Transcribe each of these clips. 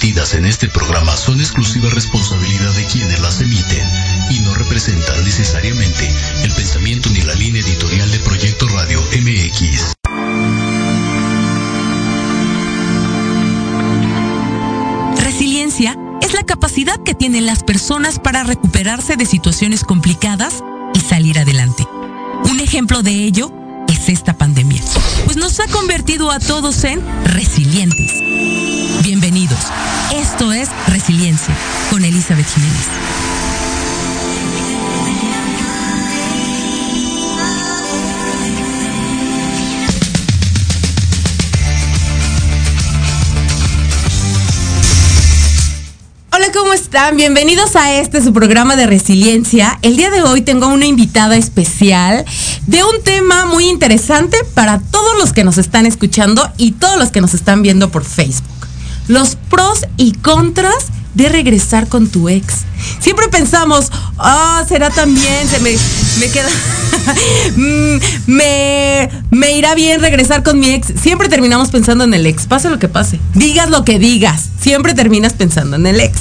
vertidas en este programa son exclusiva responsabilidad de quienes las emiten y no representan necesariamente el pensamiento ni la línea editorial de Proyecto Radio MX. Resiliencia es la capacidad que tienen las personas para recuperarse de situaciones complicadas y salir adelante. Un ejemplo de ello es esta pandemia, pues nos ha convertido a todos en resilientes. Bienvenidos. Esto es Resiliencia con Elizabeth Jiménez. Hola, ¿cómo están? Bienvenidos a este su programa de resiliencia. El día de hoy tengo una invitada especial de un tema muy interesante para todos los que nos están escuchando y todos los que nos están viendo por Facebook. Los pros y contras de regresar con tu ex. Siempre pensamos, ah, será también, se me, me queda, Mm, me, me irá bien regresar con mi ex. Siempre terminamos pensando en el ex, pase lo que pase. Digas lo que digas, siempre terminas pensando en el ex.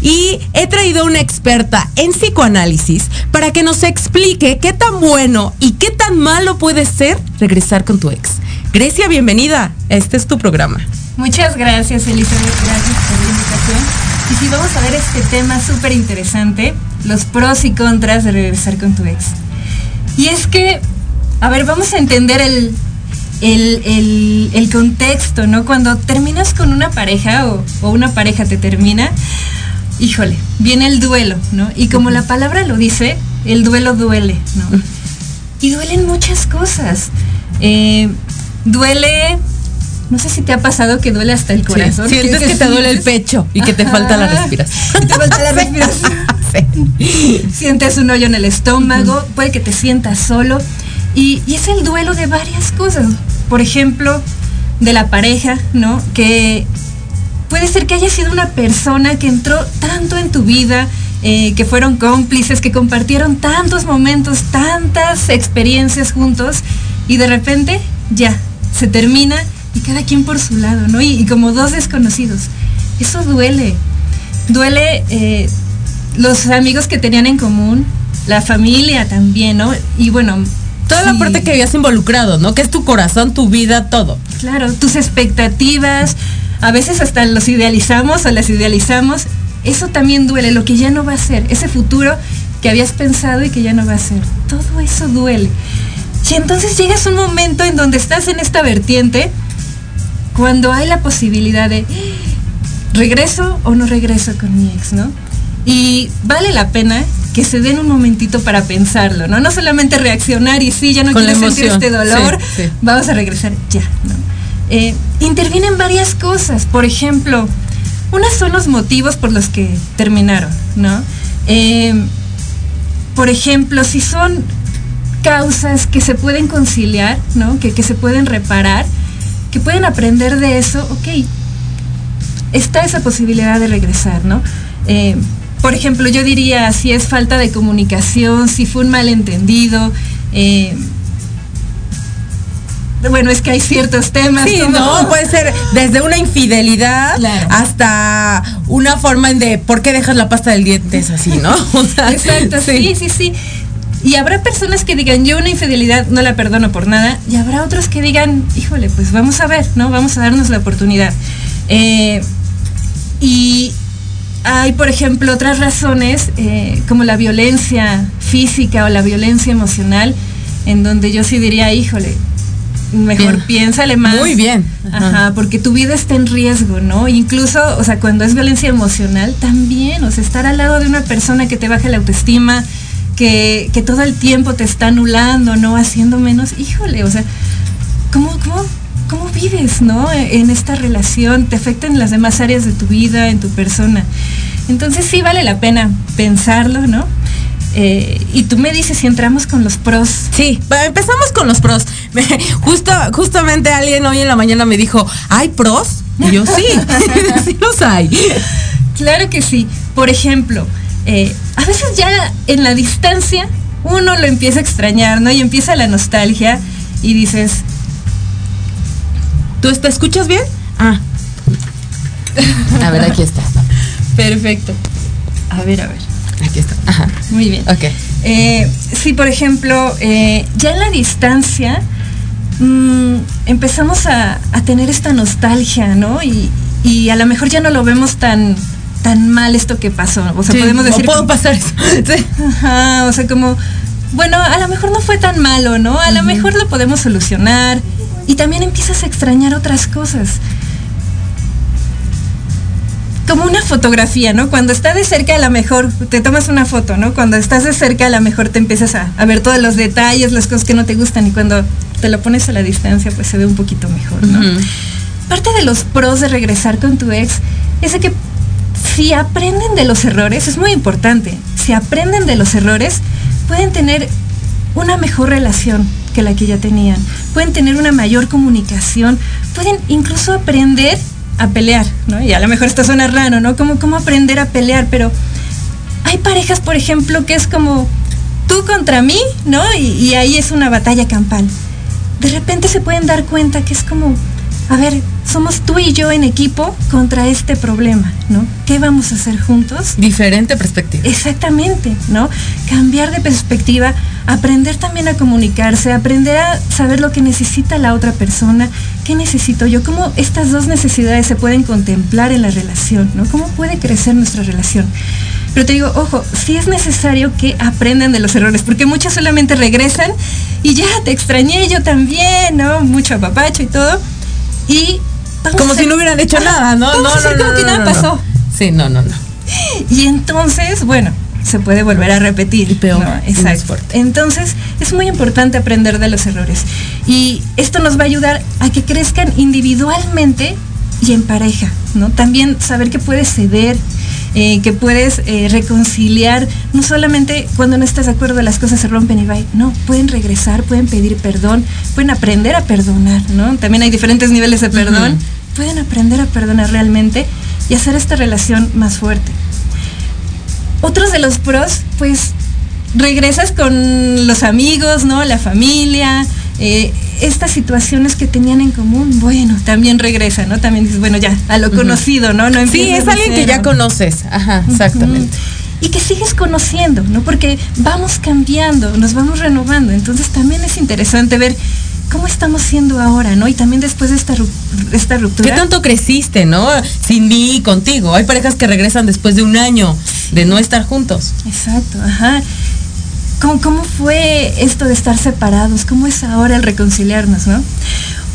Y he traído una experta en psicoanálisis para que nos explique qué tan bueno y qué tan malo puede ser regresar con tu ex. Grecia, bienvenida. Este es tu programa. Muchas gracias, Elizabeth. Gracias por la invitación. Y sí, vamos a ver este tema súper interesante, los pros y contras de regresar con tu ex. Y es que, a ver, vamos a entender el, el, el, el contexto, ¿no? Cuando terminas con una pareja o, o, una pareja te termina, híjole, viene el duelo, ¿no? Y como la palabra lo dice, el duelo duele, ¿no? Y duelen muchas cosas. Eh, duele no sé si te ha pasado que duele hasta el corazón. Sí, sientes que, que, te duele el pecho y que te Ajá. falta la respiración. te falta la respiración. sí. Sientes un hoyo en el estómago, uh -huh. puede que te sientas solo. Y, y, es el duelo de varias cosas. Por ejemplo, de la pareja, ¿no? Que puede ser que haya sido una persona que entró tanto en tu vida, eh, que fueron cómplices, que compartieron tantos momentos, tantas experiencias juntos, y de repente ya, se termina y cada quien por su lado, ¿no? Y, y como dos desconocidos. Eso duele. Duele eh, los amigos que tenían en común, la familia también, ¿no? Y bueno. Toda sí. la parte que habías involucrado, ¿no? Que es tu corazón, tu vida, todo. Claro, tus expectativas, a veces hasta los idealizamos o las idealizamos. Eso también duele, lo que ya no va a ser, ese futuro que habías pensado y que ya no va a ser. Todo eso duele. Y entonces llegas a un momento en donde estás en esta vertiente cuando hay la posibilidad de regreso o no regreso con mi ex, ¿no? Y vale la pena que se den un momentito para pensarlo, ¿no? No solamente reaccionar y sí, ya no Con quiero sentir este dolor, sí, sí. vamos a regresar ya, ¿no? Eh, intervienen varias cosas, por ejemplo, unas son los motivos por los que terminaron, ¿no? Eh, por ejemplo, si son causas que se pueden conciliar, ¿no? Que, que se pueden reparar, que pueden aprender de eso, ok, está esa posibilidad de regresar, ¿no? Eh, por ejemplo, yo diría si es falta de comunicación, si fue un malentendido. Eh, bueno, es que hay ciertos temas. Sí, no, puede ser desde una infidelidad claro. hasta una forma de por qué dejas la pasta del diente es así, ¿no? O sea, Exacto, sí, sí, sí. Y habrá personas que digan, yo una infidelidad no la perdono por nada, y habrá otros que digan, híjole, pues vamos a ver, ¿no? Vamos a darnos la oportunidad. Eh, y hay, por ejemplo, otras razones, eh, como la violencia física o la violencia emocional, en donde yo sí diría, híjole, mejor bien. piénsale más. Muy bien. Ajá. Ajá. porque tu vida está en riesgo, ¿no? Incluso, o sea, cuando es violencia emocional, también, o sea, estar al lado de una persona que te baja la autoestima, que, que todo el tiempo te está anulando, ¿no? Haciendo menos, híjole, o sea, ¿cómo, cómo, cómo vives, ¿no? En esta relación, te afecta en las demás áreas de tu vida, en tu persona. Entonces sí vale la pena pensarlo, ¿no? Eh, y tú me dices si entramos con los pros. Sí, empezamos con los pros. Justo, justamente alguien hoy en la mañana me dijo, ¿hay pros? Y yo sí, sí los hay. Claro que sí. Por ejemplo, eh, a veces ya en la distancia uno lo empieza a extrañar, ¿no? Y empieza la nostalgia y dices... ¿Tú te escuchas bien? Ah. A ver, aquí está. Perfecto. A ver, a ver. Aquí está. Ajá. Muy bien. Ok. Eh, sí, por ejemplo, eh, ya en la distancia mm, empezamos a, a tener esta nostalgia, ¿no? Y, y a lo mejor ya no lo vemos tan tan mal esto que pasó. O sea, Sí, podemos decir. ¿cómo puedo pasar eso? Sí. Ajá, o sea, como, bueno, a lo mejor no fue tan malo, ¿no? A lo mejor lo podemos solucionar. Y también empiezas a extrañar otras cosas. Como una fotografía, ¿no? Cuando estás de cerca, a lo mejor te tomas una foto, ¿no? Cuando estás de cerca, a lo mejor te empiezas a, a ver todos los detalles, las cosas que no te gustan. Y cuando te lo pones a la distancia, pues se ve un poquito mejor, ¿no? Parte de los pros de regresar con tu ex es de que si aprenden de los errores, es muy importante, si aprenden de los errores, pueden tener una mejor relación que la que ya tenían, pueden tener una mayor comunicación, pueden incluso aprender a pelear, ¿no? Y a lo mejor esto suena raro, ¿no? Como cómo aprender a pelear, pero hay parejas, por ejemplo, que es como tú contra mí, ¿no? Y, y ahí es una batalla campal. De repente se pueden dar cuenta que es como, a ver, somos tú y yo en equipo contra este problema, ¿no? ¿Qué vamos a hacer juntos? Diferente perspectiva. Exactamente, ¿no? Cambiar de perspectiva, aprender también a comunicarse, aprender a saber lo que necesita la otra persona, qué necesito yo, cómo estas dos necesidades se pueden contemplar en la relación, ¿no? ¿Cómo puede crecer nuestra relación? Pero te digo, ojo, sí es necesario que aprendan de los errores, porque muchos solamente regresan y ya te extrañé yo también, ¿no? Mucho apapacho y todo. Y vamos Como a- si no hubieran hecho nada, ¿no? no, hacer no, como no, que no, nada no, no. pasó. Sí, no, no, no. Y entonces, bueno, se puede volver a repetir. Y peor, ¿no? Exacto. Entonces, es muy importante aprender de los errores. Y esto nos va a ayudar a que crezcan individualmente y en pareja, ¿no? También saber que puedes ceder, eh, que puedes eh, reconciliar, no solamente cuando no estás de acuerdo las cosas se rompen y va, no, pueden regresar, pueden pedir perdón, pueden aprender a perdonar, ¿no? También hay diferentes niveles de perdón, pueden aprender a perdonar realmente y hacer esta relación más fuerte. Otros de los pros, pues regresas con los amigos, ¿no? La familia, eh, estas situaciones que tenían en común, bueno, también regresan, ¿no? También dices, bueno, ya, a lo conocido, ¿no? no Sí, es alguien que ya conoces. Ajá, exactamente. Y que sigues conociendo, ¿no? Porque vamos cambiando, nos vamos renovando. Entonces también es interesante ver cómo estamos siendo ahora, ¿no? Y también después de esta, ru- esta ruptura. ¿Qué tanto creciste, no? Sin mí y contigo. Hay parejas que regresan después de un año de no estar juntos. Exacto, ajá. ¿Cómo, ¿Cómo fue esto de estar separados? ¿Cómo es ahora el reconciliarnos, no?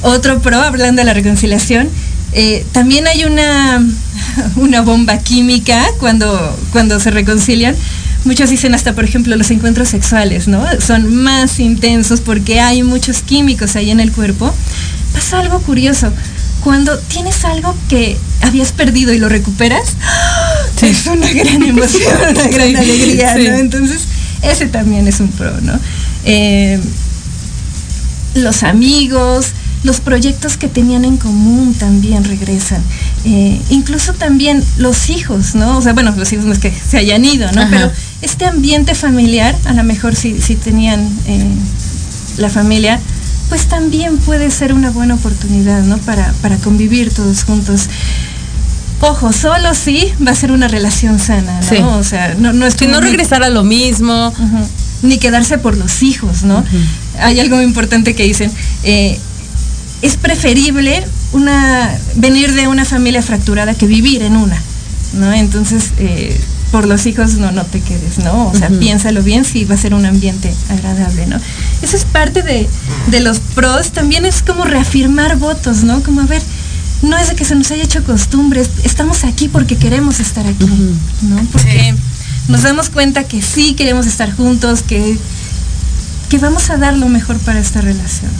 Otro pro, hablando de la reconciliación, eh, también hay una, una bomba química cuando, cuando se reconcilian. Muchos dicen hasta, por ejemplo, los encuentros sexuales, ¿no? Son más intensos porque hay muchos químicos ahí en el cuerpo. Pasa algo curioso. Cuando tienes algo que habías perdido y lo recuperas, es una gran emoción, una gran alegría, sí. ¿no? Entonces, ese también es un pro, ¿no? Eh, los amigos, los proyectos que tenían en común también regresan. Eh, incluso también los hijos, ¿no? O sea, bueno, los hijos no es que se hayan ido, ¿no? Ajá. Pero este ambiente familiar, a lo mejor si, si tenían eh, la familia, pues también puede ser una buena oportunidad, ¿no? Para, para convivir todos juntos. Ojo, solo sí va a ser una relación sana, ¿no? Sí. O sea, no, no es Si no regresar a lo mismo. Ni quedarse por los hijos, ¿no? Hay algo muy importante que dicen, eh, es preferible una, venir de una familia fracturada que vivir en una, ¿no? Entonces, eh, por los hijos no, no te quedes, ¿no? O sea, piénsalo bien si va a ser un ambiente agradable, ¿no? Eso es parte de, de los pros, también es como reafirmar votos, ¿no? Como a ver, no es de que se nos haya hecho costumbre, es- estamos aquí porque queremos estar aquí. ¿no? Porque nos damos cuenta que sí queremos estar juntos, que, que vamos a dar lo mejor para esta relación.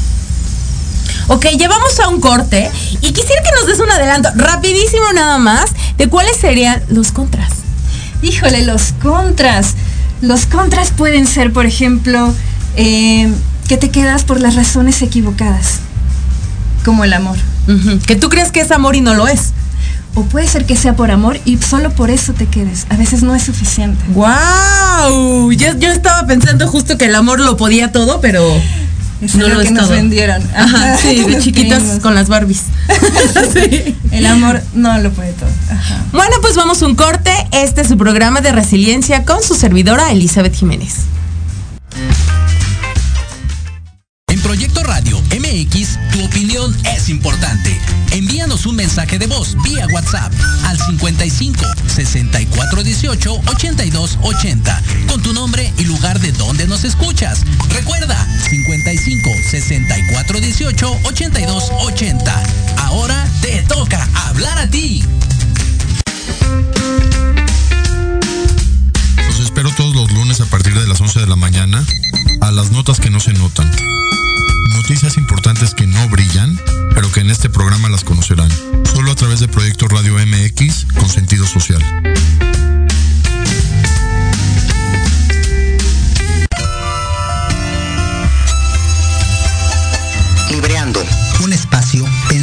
Ok, llevamos a un corte y quisiera que nos des un adelanto rapidísimo nada más de cuáles serían los contras. Híjole, los contras. Los contras pueden ser, por ejemplo, eh, que te quedas por las razones equivocadas, como el amor. Que tú crees que es amor y no lo es. O puede ser que sea por amor y solo por eso te quedes. A veces no es suficiente. ¡Wow! Yo, yo estaba pensando justo que el amor lo podía todo, pero Es no lo que es nos todo. vendieron. Ajá, sí, de chiquitas con las Barbies. sí. El amor no lo puede todo. Bueno, pues vamos un corte. Este es su programa de resiliencia con su servidora Elizabeth Jiménez. MX, tu opinión es importante. Envíanos un mensaje de voz vía WhatsApp al 55 64 18 82 80 con tu nombre y lugar de donde nos escuchas. Recuerda 55 64 18 82 80. Ahora te toca hablar a ti. Los espero todos los lunes a partir de las 11 de la mañana a las notas que no se notan. Noticias importantes que no brillan, pero que en este programa las conocerán. Solo a través de Proyecto Radio MX con sentido social. Libreando, un espacio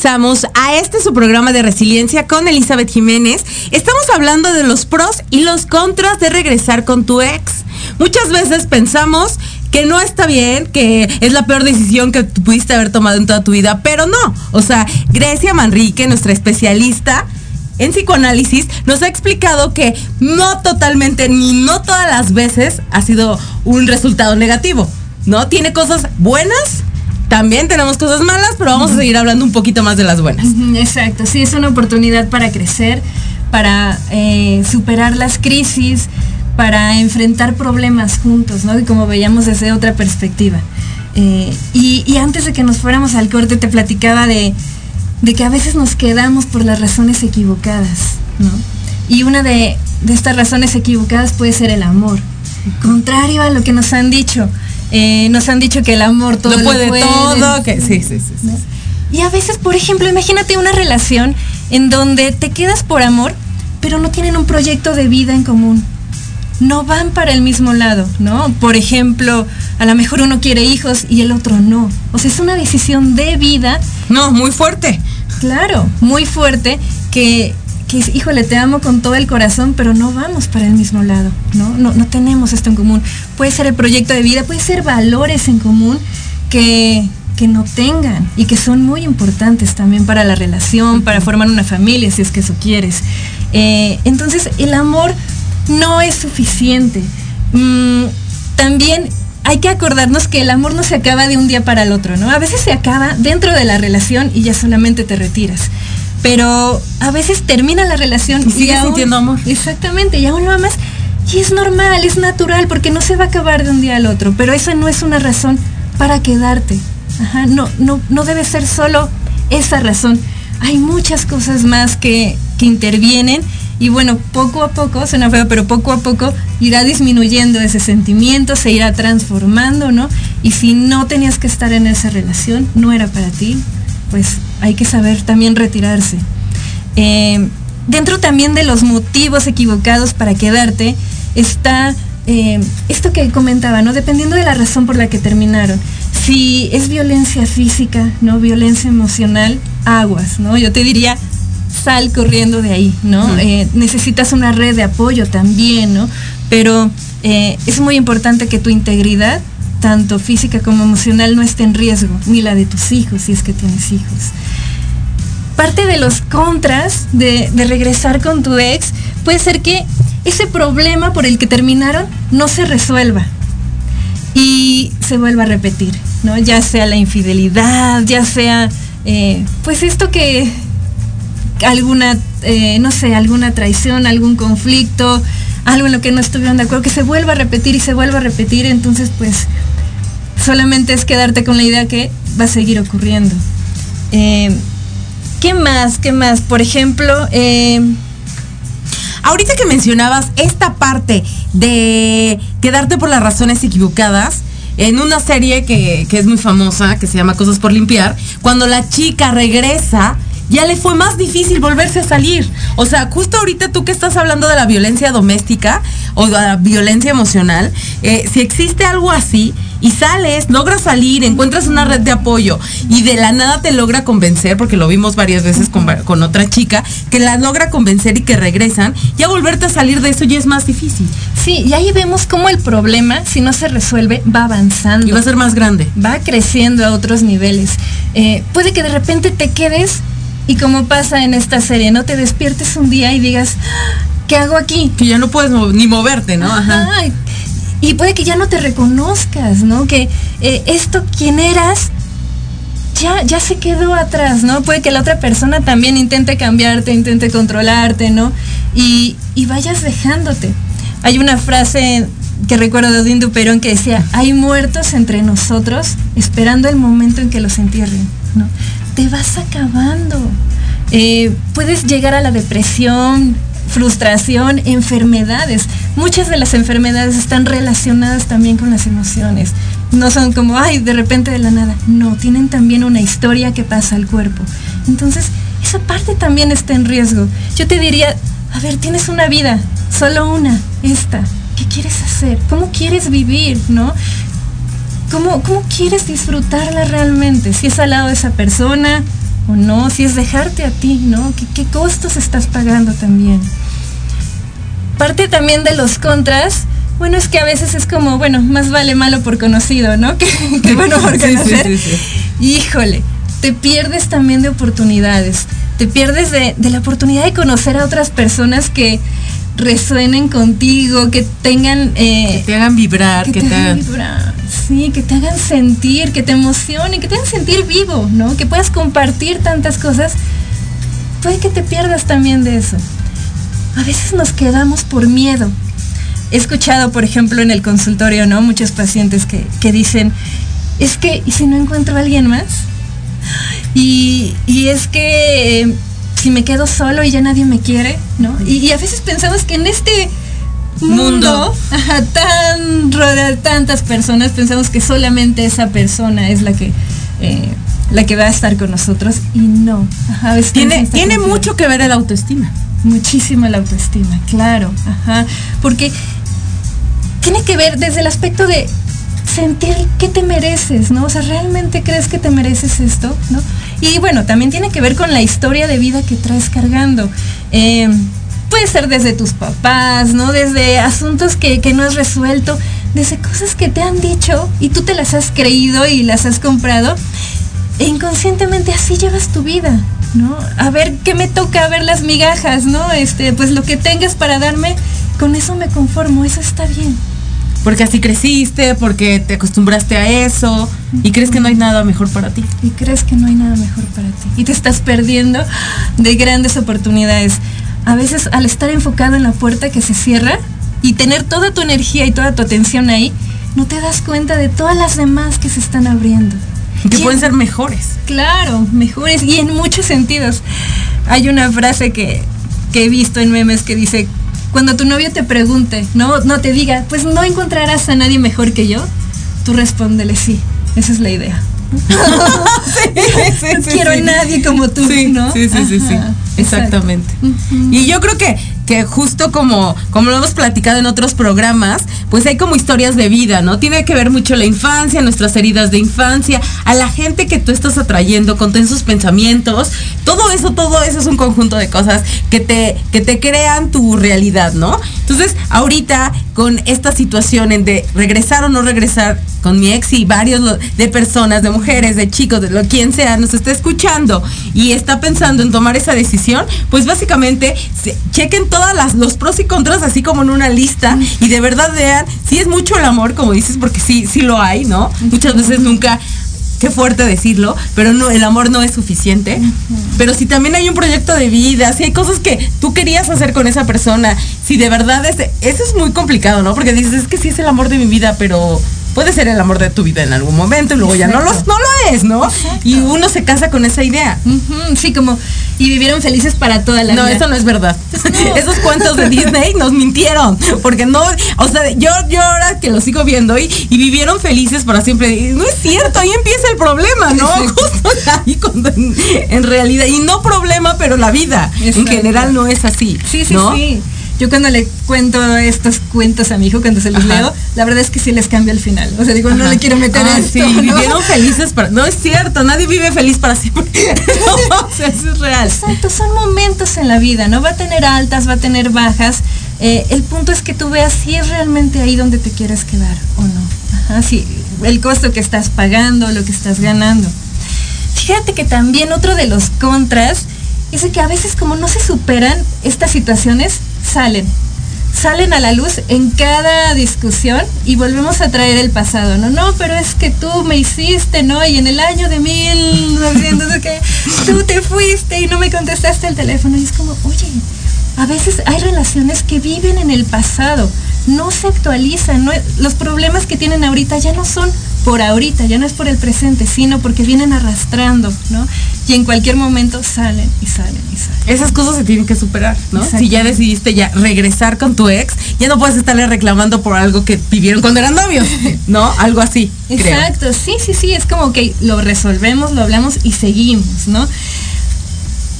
Regresamos a este su programa de resiliencia con Elizabeth Jiménez. Estamos hablando de los pros y los contras de regresar con tu ex. Muchas veces pensamos que no está bien, que es la peor decisión que pudiste haber tomado en toda tu vida, pero no. O sea, Grecia Manrique, nuestra especialista en psicoanálisis, nos ha explicado que no totalmente ni no todas las veces ha sido un resultado negativo. ¿No? Tiene cosas buenas también tenemos cosas malas, pero vamos a seguir hablando un poquito más de las buenas. Exacto, sí, es una oportunidad para crecer, para eh, superar las crisis, para enfrentar problemas juntos, ¿no? Y como veíamos desde otra perspectiva. Eh, y, y, antes de que nos fuéramos al corte te platicaba de, de, que a veces nos quedamos por las razones equivocadas, ¿no? Y una de, de estas razones equivocadas puede ser el amor. Contrario a lo que nos han dicho. Eh, nos han dicho que el amor todo lo puede, lo puede todo, que sí, sí, sí, sí. Y a veces, por ejemplo, imagínate una relación en donde te quedas por amor, pero no tienen un proyecto de vida en común. No van para el mismo lado, ¿no? Por ejemplo, a lo mejor uno quiere hijos y el otro no. O sea, es una decisión de vida. No, muy fuerte. Claro, muy fuerte que, que híjole, te amo con todo el corazón, pero no vamos para el mismo lado, ¿no? No, no tenemos esto en común. Puede ser el proyecto de vida, puede ser valores en común que, que no tengan y que son muy importantes también para la relación, para formar una familia, si es que eso quieres. Eh, entonces, el amor no es suficiente. Mm, también hay que acordarnos que el amor no se acaba de un día para el otro, ¿no? A veces se acaba dentro de la relación y ya solamente te retiras pero a veces termina la relación y sigue sintiendo amor. Exactamente, y aún lo amas. Y es normal, es natural, porque no se va a acabar de un día al otro. Pero esa no es una razón para quedarte. Ajá, no, no, no debe ser solo esa razón. Hay muchas cosas más que, que intervienen y bueno, poco a poco, suena feo, pero poco a poco irá disminuyendo ese sentimiento, se irá transformando, ¿no? Y si no tenías que estar en esa relación, no era para ti, pues hay que saber también retirarse. Eh, dentro también de los motivos equivocados para quedarte está eh, esto que comentaba, ¿no? Dependiendo de la razón por la que terminaron. Si es violencia física, ¿no? Violencia emocional, aguas, ¿no? Yo te diría, sal corriendo de ahí, ¿no? Eh, necesitas una red de apoyo también, ¿no? Pero eh, es muy importante que tu integridad, tanto física como emocional, no esté en riesgo, ni la de tus hijos, si es que tienes hijos. Parte de los contras de, regresar con tu ex puede ser que ese problema por el que terminaron no se resuelva y se vuelva a repetir, ¿no? Ya sea la infidelidad, ya sea, eh, pues esto que alguna, eh, no sé, alguna traición, algún conflicto, algo en lo que no estuvieron de acuerdo, que se vuelva a repetir y se vuelva a repetir, entonces pues solamente es quedarte con la idea que va a seguir ocurriendo. Eh, ¿Qué más? ¿Qué más? Por ejemplo, Ahorita que mencionabas esta parte de quedarte por las razones equivocadas, en una serie que, es muy famosa, que se llama Cosas por Limpiar, cuando la chica regresa, ya le fue más difícil volverse a salir. O sea, justo ahorita tú que estás hablando de la violencia doméstica o de la violencia emocional, eh, si existe algo así, y sales, logras salir, encuentras una red de apoyo y de la nada te logra convencer, porque lo vimos varias veces con, otra chica, que la logra convencer y que regresan, ya volverte a salir de eso ya es más difícil. Sí, y ahí vemos cómo el problema, si no se resuelve, va avanzando. Y va a ser más grande. Va creciendo a otros niveles. Eh, puede que de repente te quedes y como pasa en esta serie, no te despiertes un día y digas, ah, ¿qué hago aquí? Que ya no puedes ni moverte, ¿no? Ajá y puede que ya no te reconozcas, ¿no? Que eh, esto, quien eras, ya, ya se quedó atrás, ¿no? Puede que la otra persona también intente cambiarte, intente controlarte, ¿no? Y, vayas dejándote. Hay una frase que recuerdo de Odín Duperón que decía, hay muertos entre nosotros esperando el momento en que los entierren, ¿no? Te vas acabando. Eh, puedes llegar a la depresión, frustración, enfermedades. Muchas de las enfermedades están relacionadas también con las emociones. No son como, ay, de repente de la nada. No, tienen también una historia que pasa al cuerpo. Entonces, esa parte también está en riesgo. Yo te diría, a ver, tienes una vida, solo una, esta. ¿Qué quieres hacer? ¿Cómo quieres vivir? ¿No? ¿Cómo, cómo quieres disfrutarla realmente? Si es al lado de esa persona, o no, si es dejarte a ti, ¿no? ¿Qué, qué costos estás pagando también? Parte también de los contras, bueno, es que a veces es como, bueno, más vale malo por conocido, ¿no? Que, bueno por conocer. Híjole, te pierdes también de oportunidades, te pierdes de, de, la oportunidad de conocer a otras personas que resuenen contigo, que tengan... Eh, que te hagan vibrar, que, te, hagan vibrar, sí, que te hagan sentir, que te emocionen, que te hagan sentir vivo, ¿no? Que puedas compartir tantas cosas. Puede que te pierdas también de eso. A veces nos quedamos por miedo. He escuchado, por ejemplo, en el consultorio, ¿no? Muchos pacientes que, que dicen, es que, ¿y si no encuentro a alguien más? Y, y es que si me quedo solo y ya nadie me quiere, ¿no? Y, a veces pensamos que en este mundo, tan rodeado de tantas personas, pensamos que solamente esa persona es la que eh, la que va a estar con nosotros y no. tiene tiene mucho que ver el autoestima. Muchísimo el autoestima, claro. Ajá. Porque tiene que ver desde el aspecto de sentir que te mereces, ¿no? O sea, ¿realmente crees que te mereces esto? ¿No? Y bueno, también tiene que ver con la historia de vida que traes cargando. Eh, puede ser desde tus papás, ¿no? Desde asuntos que, no has resuelto, desde cosas que te han dicho y tú te las has creído y las has comprado. E inconscientemente así llevas tu vida, ¿no? A ver qué me toca, a ver las migajas, ¿no? Este, pues lo que tengas para darme, con eso me conformo, eso está bien porque así creciste, porque te acostumbraste a eso y crees que no hay nada mejor para ti. Y crees que no hay nada mejor para ti. Y te estás perdiendo de grandes oportunidades. A veces al estar enfocado en la puerta que se cierra y tener toda tu energía y toda tu atención ahí, no te das cuenta de todas las demás que se están abriendo. Que pueden ser mejores. Claro, mejores y en muchos sentidos. Hay una frase que, que he visto en memes que dice, cuando tu novio te pregunte, no, no te diga, pues no encontrarás a nadie mejor que yo, tú respóndele sí. Esa es la idea. no quiero a nadie como tú, sí, ¿no? Sí, sí, sí, sí. Exactamente. Y yo creo que que justo como, como lo hemos platicado en otros programas, pues hay como historias de vida, ¿no? Tiene que ver mucho la infancia, nuestras heridas de infancia, a la gente que tú estás atrayendo con esos pensamientos. Todo eso, todo eso es un conjunto de cosas que te, que te crean tu realidad, ¿no? Entonces, ahorita con esta situación de regresar o no regresar con mi ex y varios de personas, de mujeres, de chicos, de lo quien sea, nos está escuchando y está pensando en tomar esa decisión, pues básicamente chequen todas los pros y contras así como en una lista y de verdad vean si es mucho el amor, como dices, porque sí, sí lo hay, ¿no? Muchas veces nunca qué fuerte decirlo, pero no, el amor no es suficiente. Pero si también hay un proyecto de vida, si hay cosas que tú querías hacer con esa persona, si de verdad es, eso es muy complicado, ¿no? Porque dices, es que sí es el amor de mi vida, pero puede ser el amor de tu vida en algún momento y luego ya no, lo, no lo es, ¿no? Y uno se casa con esa idea. sí, como, y vivieron felices para toda la vida. No, eso no es verdad. Esos cuentos de Disney nos mintieron, porque no, o sea, yo, yo ahora que lo sigo viendo y, y vivieron felices para siempre, no es cierto, ahí empieza el problema, ¿no? Justo ahí cuando en, realidad, y no problema, pero la vida en general no es así. Sí, sí, sí. Yo cuando le cuento estos cuentos a mi hijo, cuando se los leo, la verdad es que sí les cambia el final. O sea, digo, no le quiero meter ah, esto. Sí, vivieron felices para... No es cierto, nadie vive feliz para siempre. no, o sea, eso es real. Exacto, son momentos en la vida, ¿no? Va a tener altas, va a tener bajas. Eh, el punto es que tú veas si es realmente ahí donde te quieres quedar o no. Ajá, sí, el costo que estás pagando, lo que estás ganando. Fíjate que también otro de los contras es que a veces como no se superan estas situaciones, salen. Salen a la luz en cada discusión y volvemos a traer el pasado, ¿no? No, pero es que tú me hiciste, ¿no? Y en el año de 1900 que tú te fuiste y no me contestaste el teléfono. Y es como, oye, a veces hay relaciones que viven en el pasado, no se actualizan, los problemas que tienen ahorita ya no son por ahorita, ya no es por el presente, sino porque vienen arrastrando, ¿no? Y en cualquier momento salen y salen y salen. Esas cosas se tienen que superar, ¿no? Si ya decidiste ya regresar con tu ex, ya no puedes estarle reclamando por algo que vivieron cuando eran novios, ¿no? Algo así. Exacto, sí, sí, sí, es como que lo resolvemos, lo hablamos y seguimos, ¿no?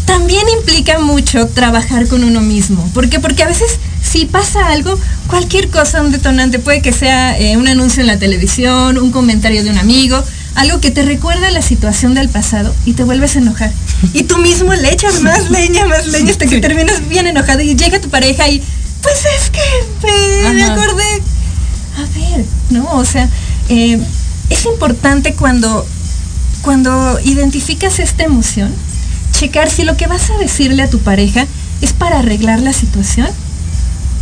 También implica mucho trabajar con uno mismo. ¿Por qué? Porque a veces si pasa algo, cualquier cosa, un detonante, puede que sea eh, un anuncio en la televisión, un comentario de un amigo, algo que te recuerda la situación del pasado y te vuelves a enojar. Y tú mismo le echas más leña, más leña hasta que terminas bien enojado y llega tu pareja y, pues es que me, acordé. A ver, ¿no? O sea, eh, es importante cuando, cuando identificas esta emoción, checar si lo que vas a decirle a tu pareja es para arreglar la situación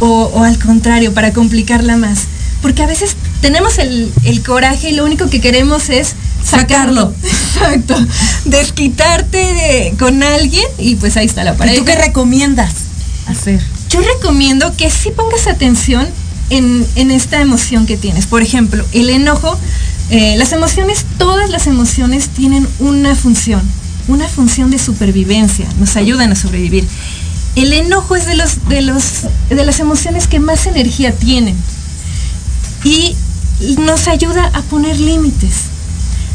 o, al contrario, para complicarla más. Porque a veces tenemos el, coraje y lo único que queremos es sacarlo. Exacto. Desquitarte con alguien y pues ahí está la pareja. ¿Y tú qué recomiendas hacer? Yo recomiendo que sí pongas atención en, esta emoción que tienes. Por ejemplo, el enojo, eh, las emociones, todas las emociones tienen una función, una función de supervivencia, nos ayudan a sobrevivir. El enojo es de, los, de, los, de las emociones que más energía tienen y nos ayuda a poner límites,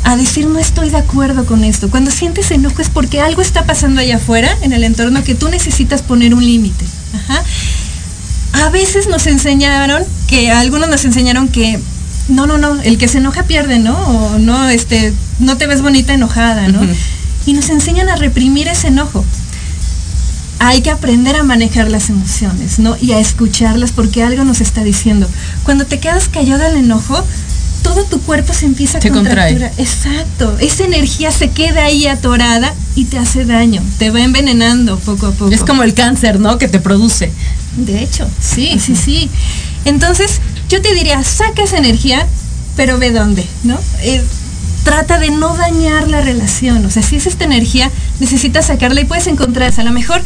a decir no estoy de acuerdo con esto. Cuando sientes enojo es porque algo está pasando allá afuera, en el entorno, que tú necesitas poner un límite. A veces nos enseñaron, que algunos nos enseñaron que no, no, no, el que se enoja pierde, ¿no? O no, este, no te ves bonita enojada, ¿no? Y nos enseñan a reprimir ese enojo hay que aprender a manejar las emociones, ¿no? Y a escucharlas porque algo nos está diciendo. Cuando te quedas callado al enojo, todo tu cuerpo se empieza a contraer. Exacto. Esa energía se queda ahí atorada y te hace daño. Te va envenenando poco a poco. Es como el cáncer, ¿no? Que te produce. De hecho, sí, sí, sí. Entonces, yo te diría, saca esa energía, pero ve dónde, ¿no? Eh, trata de no dañar la relación. O sea, si es esta energía, necesitas sacarla y puedes encontrarse. A lo mejor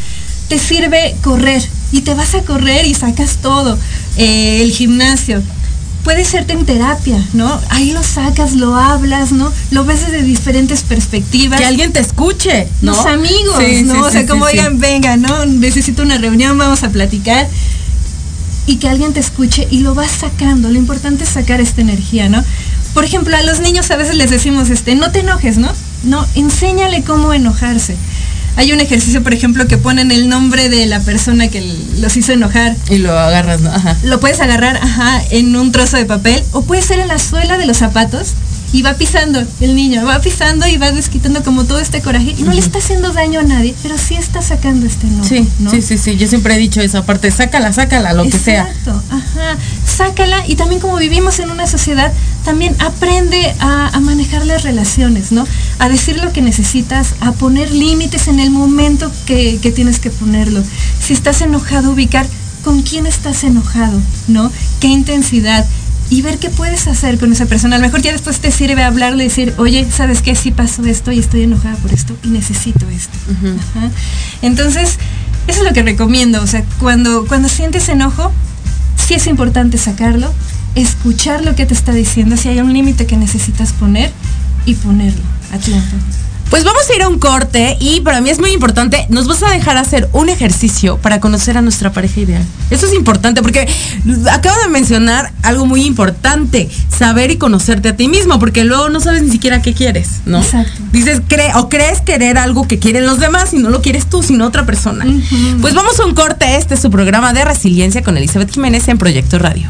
te sirve correr y te vas a correr y sacas todo. Eh, el gimnasio. Puede serte en terapia, ¿no? Ahí lo sacas, lo hablas, ¿no? Lo ves desde diferentes perspectivas. Que alguien te escuche, ¿no? Los amigos, ¿no? o sea, como digan, venga, ¿no? Necesito una reunión, vamos a platicar. Y que alguien te escuche y lo vas sacando. Lo importante es sacar esta energía, ¿no? por ejemplo, a los niños a veces les decimos, este, no te enojes, ¿no? No, enséñale cómo enojarse. Hay un ejercicio, por ejemplo, que ponen el nombre de la persona que los hizo enojar. Y lo agarras, ¿no? Ajá. Lo puedes agarrar, ajá, en un trozo de papel o puede ser en la suela de los zapatos y va pisando el niño, va pisando y va desquitando como todo este coraje y no le está haciendo daño a nadie, pero sí está sacando este enojo. Sí, sí, sí, sí, yo siempre he dicho esa parte, sácala, sácala, lo que sea. Exacto, ajá, sácala y también como vivimos en una sociedad, también aprende a, manejar las relaciones, ¿no? A decir lo que necesitas, a poner límites en el momento que, que tienes que ponerlo. Si estás enojado, ubicar con quién estás enojado, ¿no? ¿Qué intensidad? Y ver qué puedes hacer con esa persona. A lo mejor ya después te sirve hablarle y decir, oye, ¿sabes qué? Sí pasó esto y estoy enojada por esto y necesito esto. Entonces, eso es lo que recomiendo. O sea, cuando, cuando sientes enojo, sí es importante sacarlo, escuchar lo que te está diciendo, si hay un límite que necesitas poner y ponerlo a tiempo. Pues vamos a ir a un corte y para mí es muy importante, nos vas a dejar hacer un ejercicio para conocer a nuestra pareja ideal. Eso es importante porque acabo de mencionar algo muy importante, saber y conocerte a ti mismo, porque luego no sabes ni siquiera qué quieres, ¿no? Exacto. Dices, cree, o crees querer algo que quieren los demás y no lo quieres tú, sino otra persona. Pues vamos a un corte, este es su programa de resiliencia con Elizabeth Jiménez en Proyecto Radio.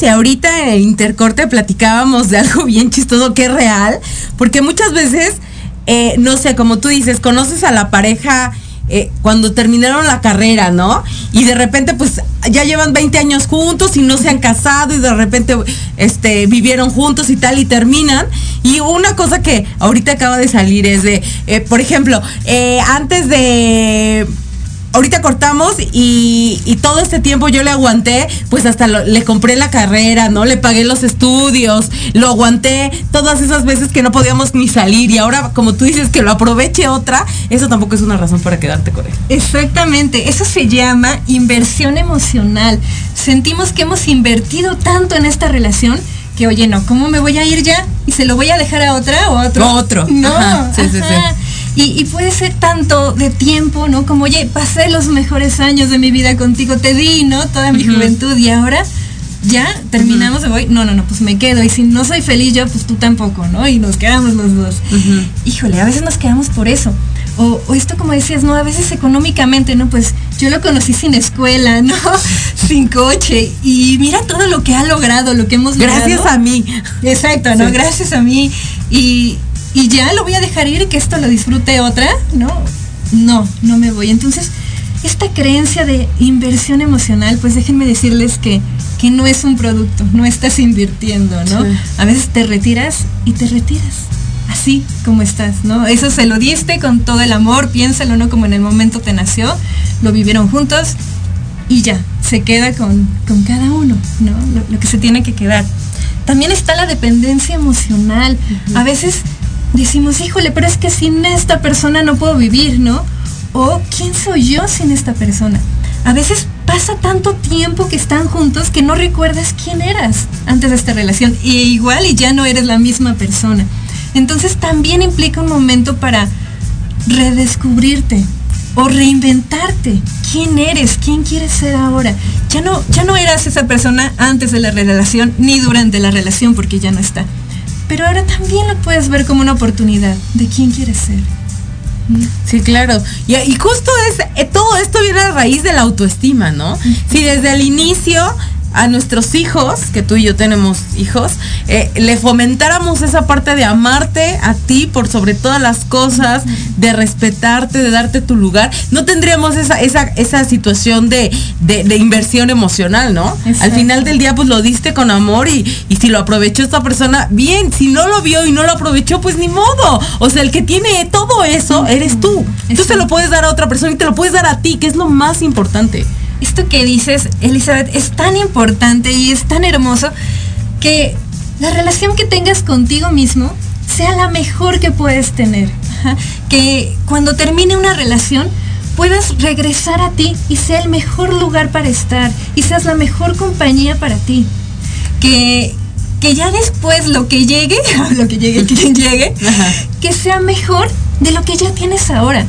Y ahorita en el intercorte platicábamos de algo bien chistoso que es real, porque muchas veces, eh, no sé, como tú dices, conoces a la pareja eh, cuando terminaron la carrera, ¿no? Y de repente, pues ya llevan 20 años juntos y no se han casado y de repente este, vivieron juntos y tal y terminan. Y una cosa que ahorita acaba de salir es de, eh, por ejemplo, antes de ahorita cortamos y, y, todo este tiempo yo le aguanté, pues hasta le compré la carrera, ¿no? Le pagué los estudios, lo aguanté todas esas veces que no podíamos ni salir y ahora como tú dices que lo aproveche otra, eso tampoco es una razón para quedarte con él. Exactamente, eso se llama inversión emocional. Sentimos que hemos invertido tanto en esta relación que, oye, no, ¿cómo me voy a ir ya? ¿Y se lo voy a dejar a otra o a otro? otro. No, sí, Sí, sí. Y, puede ser tanto de tiempo, ¿no? Como, oye, pasé los mejores años de mi vida contigo, te di, ¿no? Toda mi juventud y ahora ya terminamos, voy, no, no, no, pues me quedo. Y si no soy feliz yo, pues tú tampoco, ¿no? Y nos quedamos los dos. Híjole, a veces nos quedamos por eso. O, esto como decías, no, a veces económicamente, ¿no? Pues yo lo conocí sin escuela, ¿no? sin coche. Y mira todo lo que ha logrado, lo que hemos logrado. Gracias a mí. Exacto, ¿no? Gracias a mí. Y, y ya lo voy a dejar ir y que esto lo disfrute otra, ¿no? No, no me voy. Entonces, esta creencia de inversión emocional, pues déjenme decirles que, que no es un producto, no estás invirtiendo, ¿no? A veces te retiras y te retiras así como estás, ¿no? Eso se lo diste con todo el amor, piénsalo, ¿no? Como en el momento te nació, lo vivieron juntos y ya, se queda con, cada uno, ¿no? Lo, que se tiene que quedar. También está la dependencia emocional. A veces decimos, híjole, pero es que sin esta persona no puedo vivir, ¿no? O ¿quién soy yo sin esta persona? A veces pasa tanto tiempo que están juntos que no recuerdas quién eras antes de esta relación. Y igual y ya no eres la misma persona. Entonces también implica un momento para redescubrirte o reinventarte. ¿Quién eres? ¿Quién quieres ser ahora? Ya no, ya no eras esa persona antes de la relación ni durante la relación porque ya no está. Pero ahora también lo puedes ver como una oportunidad de quién quieres ser. Sí, claro. Y, y, justo es, eh, todo esto viene a raíz de la autoestima, ¿no? Si desde el inicio a nuestros hijos, que tú y yo tenemos hijos, eh, le fomentáramos esa parte de amarte a ti por sobre todas las cosas, de respetarte, de darte tu lugar, no tendríamos esa, esa, esa situación de, inversión emocional, ¿no? Al final del día, pues lo diste con amor y, y si lo aprovechó esta persona, bien, si no lo vio y no lo aprovechó, pues ni modo. O sea, el que tiene todo eso eres tú. Tú se lo puedes dar a otra persona y te lo puedes dar a ti, que es lo más importante esto que dices, Elizabeth, es tan importante y es tan hermoso que la relación que tengas contigo mismo sea la mejor que puedes tener. Que cuando termine una relación puedas regresar a ti y sea el mejor lugar para estar y seas la mejor compañía para ti. Que, que ya después lo que llegue, lo que llegue, quien llegue, que sea mejor de lo que ya tienes ahora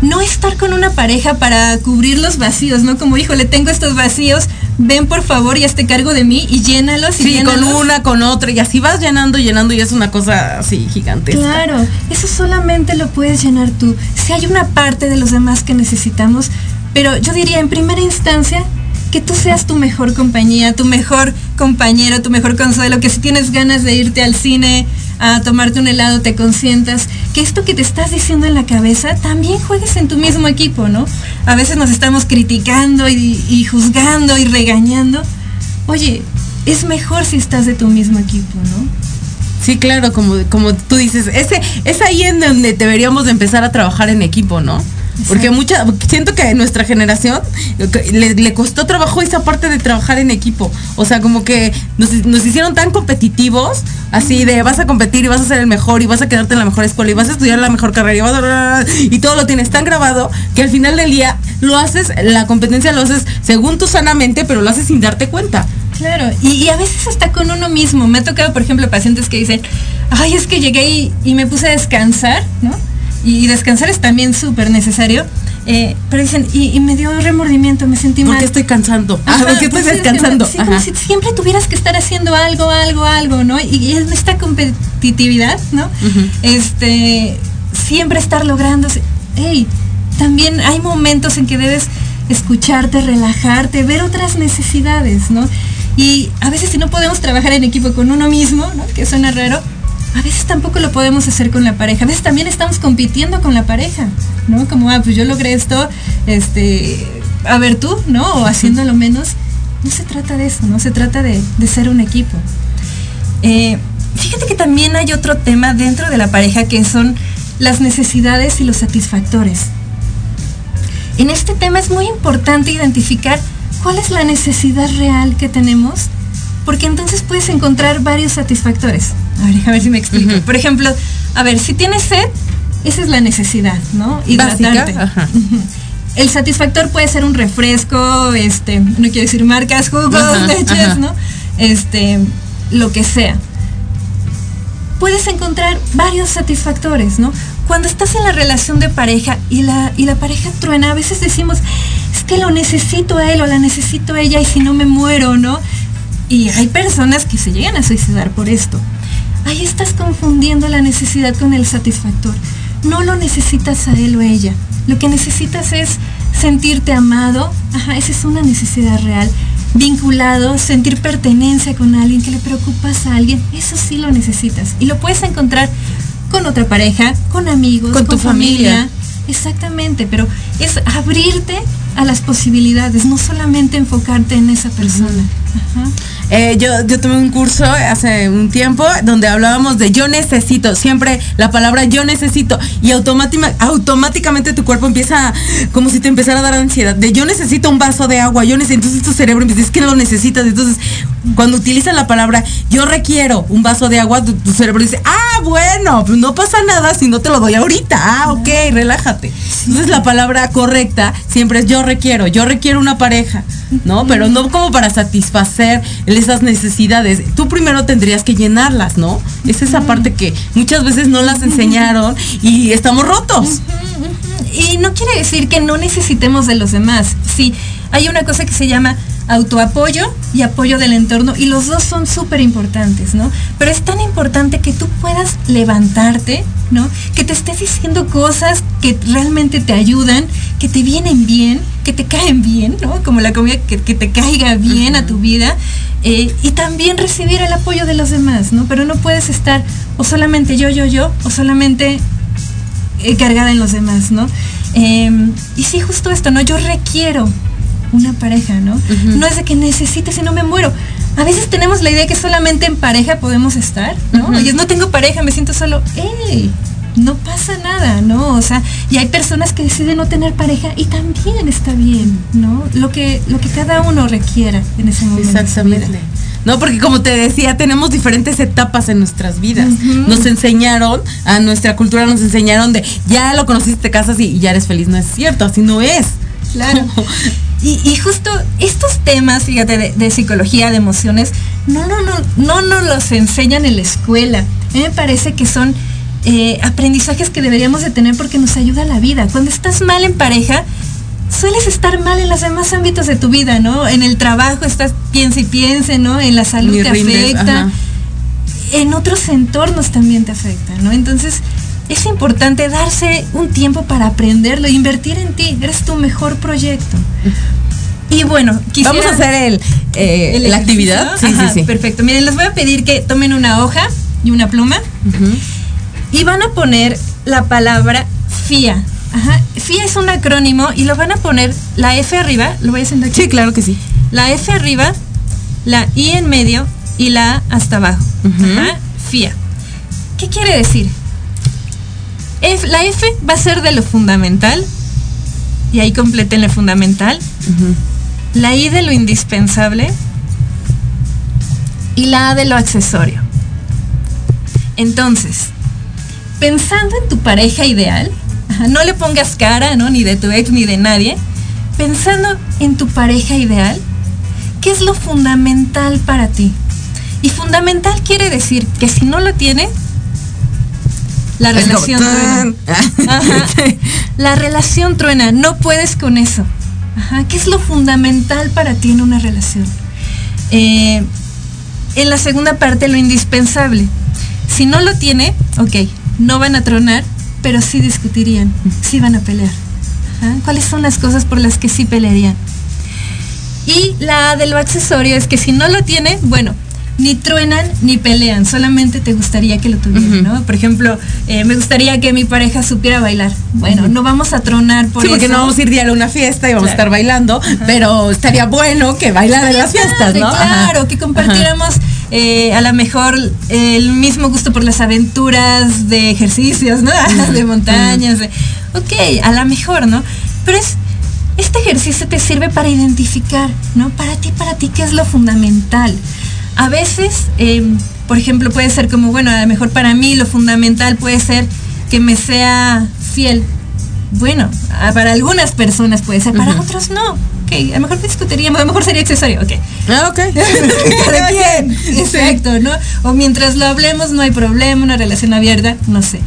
no estar con una pareja para cubrir los vacíos, ¿no? Como, híjole, tengo estos vacíos, ven por favor y hazte cargo de mí y llénalos. Y sí, con una, con otra, y así vas llenando, llenando y es una cosa así gigantesca. Claro, eso solamente lo puedes llenar tú. Si hay una parte de los demás que necesitamos, pero yo diría en primera instancia que tú seas tu mejor compañía, tu mejor compañero, tu mejor consuelo, que si tienes ganas de irte al cine a tomarte un helado, te consientas, que esto que te estás diciendo en la cabeza también juegues en tu mismo equipo, ¿no? A veces nos estamos criticando y, juzgando y regañando. Oye, es mejor si estás de tu mismo equipo, ¿no? Sí, claro, como, como tú dices, ese, es ahí en donde deberíamos de empezar a trabajar en equipo, ¿no? Porque mucha, siento que a nuestra generación le, costó trabajo esa parte de trabajar en equipo. O sea, como que nos, hicieron tan competitivos, así de vas a competir y vas a ser el mejor y vas a quedarte en la mejor escuela y vas a estudiar la mejor carrera y, y todo lo tienes tan grabado que al final del día lo haces, la competencia lo haces según tú sanamente, pero lo haces sin darte cuenta. Claro, y, a veces hasta con uno mismo. Me ha tocado, por ejemplo, pacientes que dicen, ay, es que llegué y, y me puse a descansar, ¿no? Y descansar es también súper necesario. Eh, pero dicen, y, me dio remordimiento, me sentí mal. ¿Por qué estoy cansando? Ah, ¿Por qué estoy descansando? Sí, como si siempre tuvieras que estar haciendo algo, algo, algo, ¿no? Y, es esta competitividad, ¿no? Este, siempre estar logrando. Hey, también hay momentos en que debes escucharte, relajarte, ver otras necesidades, ¿no? Y a veces si no podemos trabajar en equipo con uno mismo, ¿no? Que suena raro, a veces tampoco lo podemos hacer con la pareja. A veces también estamos compitiendo con la pareja, ¿no? Como, ah, pues yo logré esto, este, a ver tú, ¿no? O haciéndolo menos. No se trata de eso, ¿no? Se trata de, ser un equipo. Eh, fíjate que también hay otro tema dentro de la pareja que son las necesidades y los satisfactores. en este tema es muy importante identificar cuál es la necesidad real que tenemos, porque entonces puedes encontrar varios satisfactores. A ver, a ver si me explico. Por ejemplo, a ver, si tienes sed, esa es la necesidad, ¿no? Hidratarte. El satisfactor puede ser un refresco, este, no quiero decir marcas, jugos, leches, ¿no? Este, lo que sea. Puedes encontrar varios satisfactores, ¿no? Cuando estás en la relación de pareja y la, y la pareja truena, a veces decimos, es que lo necesito a él o la necesito a ella y si no me muero, ¿no? Y hay personas que se llegan a suicidar por esto. Ahí estás confundiendo la necesidad con el satisfactor. No lo necesitas a él o a ella. Lo que necesitas es sentirte amado. Ajá, esa es una necesidad real. Vinculado, sentir pertenencia con alguien, que le preocupas a alguien. Eso sí lo necesitas. Y lo puedes encontrar con otra pareja, con amigos, con, tu familia. Exactamente, pero es abrirte a las posibilidades, no solamente enfocarte en esa persona. Eh, yo, yo tomé un curso hace un tiempo donde hablábamos de yo necesito, siempre la palabra yo necesito y automáticamente tu cuerpo empieza como si te empezara a dar ansiedad, de yo necesito un vaso de agua, yo necesito, entonces tu cerebro empieza, es que lo necesitas, entonces cuando utilizas la palabra yo requiero un vaso de agua, tu, cerebro dice, ah, bueno, pues no pasa nada si no te lo doy ahorita, ah, ok, relájate. Entonces la palabra correcta siempre es yo requiero, yo requiero una pareja, ¿no? Pero no como para satisfacer esas necesidades. Tú primero tendrías que llenarlas, ¿no? Es esa parte que muchas veces no las enseñaron y estamos rotos. Y no quiere decir que no necesitemos de los demás. Sí, hay una cosa que se llama autoapoyo y apoyo del entorno y los dos son súper importantes, ¿no? Pero es tan importante que tú puedas levantarte, ¿no? Que te estés diciendo cosas que realmente te ayudan, que te vienen bien, que te caen bien, ¿no? Como la comida que, te caiga bien a tu vida. Eh, y también recibir el apoyo de los demás, ¿no? Pero no puedes estar o solamente yo, yo, yo, o solamente eh, cargada en los demás, ¿no? Em, y sí, justo esto, ¿no? Yo requiero una pareja, ¿no? No es de que necesite si no me muero. A veces tenemos la idea que solamente en pareja podemos estar, ¿no? Oye, no tengo pareja, me siento solo. ¡Ey! No pasa nada, ¿no? O sea, y hay personas que deciden no tener pareja y también está bien, ¿no? Lo que, lo que cada uno requiera en ese momento. Exactamente. No, porque como te decía, tenemos diferentes etapas en nuestras vidas. Nos enseñaron, a nuestra cultura nos enseñaron de ya lo conociste, te casas y ya eres feliz. No es cierto, así no es. Claro. Y, justo estos temas, fíjate, de, psicología, de emociones, no, no, no, no nos los enseñan en la escuela. A mí me parece que son eh, aprendizajes que deberíamos de tener porque nos ayuda a la vida. Cuando estás mal en pareja, sueles estar mal en los demás ámbitos de tu vida, ¿no? En el trabajo estás piensa y piense, ¿no? En la salud te afecta. En otros entornos también te afecta, ¿no? Entonces, es importante darse un tiempo para aprenderlo, invertir en ti, eres tu mejor proyecto. Y bueno, vamos a hacer el, eh, la actividad. Sí, sí, sí. Perfecto. Miren, les voy a pedir que tomen una hoja y una pluma y van a poner la palabra FIA. Ajá. FIA es un acrónimo y lo van a poner la F arriba, lo voy a hacer aquí. Sí, claro que sí. La F arriba, la I en medio y la A hasta abajo. Ajá. FIA. ¿Qué quiere decir? la F va a ser de lo fundamental. Y ahí completen lo fundamental. La I de lo indispensable. Y la A de lo accesorio. Entonces, pensando en tu pareja ideal, no le pongas cara, ¿no? Ni de tu ex ni de nadie. Pensando en tu pareja ideal, ¿qué es lo fundamental para ti? Y fundamental quiere decir que si no lo tiene, la relación truena. La relación truena, no puedes con eso. ¿Qué es lo fundamental para ti en una relación? Eh, en la segunda parte, lo indispensable. Si no lo tiene, ok, no van a tronar, pero sí discutirían, sí van a pelear. ¿Cuáles son las cosas por las que sí pelearían? Y la de lo accesorio es que si no lo tiene, bueno, ni truenan ni pelean, solamente te gustaría que lo tuvieran, ¿no? Por ejemplo, eh, me gustaría que mi pareja supiera bailar. Bueno, no vamos a tronar por sí, porque no vamos a ir diario a una fiesta y vamos a estar bailando, pero estaría bueno que bailara en las fiestas, ¿no? Claro, que compartiéramos eh, a lo mejor el mismo gusto por las aventuras de ejercicios, ¿no? de montañas. ok, a lo mejor, ¿no? Pero es este ejercicio te sirve para identificar, ¿no? Para ti, para ti, ¿qué es lo fundamental? A veces, em, por ejemplo, puede ser como, bueno, a lo mejor para mí lo fundamental puede ser que me sea fiel. Bueno, para algunas personas puede ser, para otros no. Ok, a lo mejor discutiríamos, a lo mejor sería accesorio, ok. Ah, ok. bien. Exacto, ¿no? O mientras lo hablemos no hay problema, una relación abierta, no sé.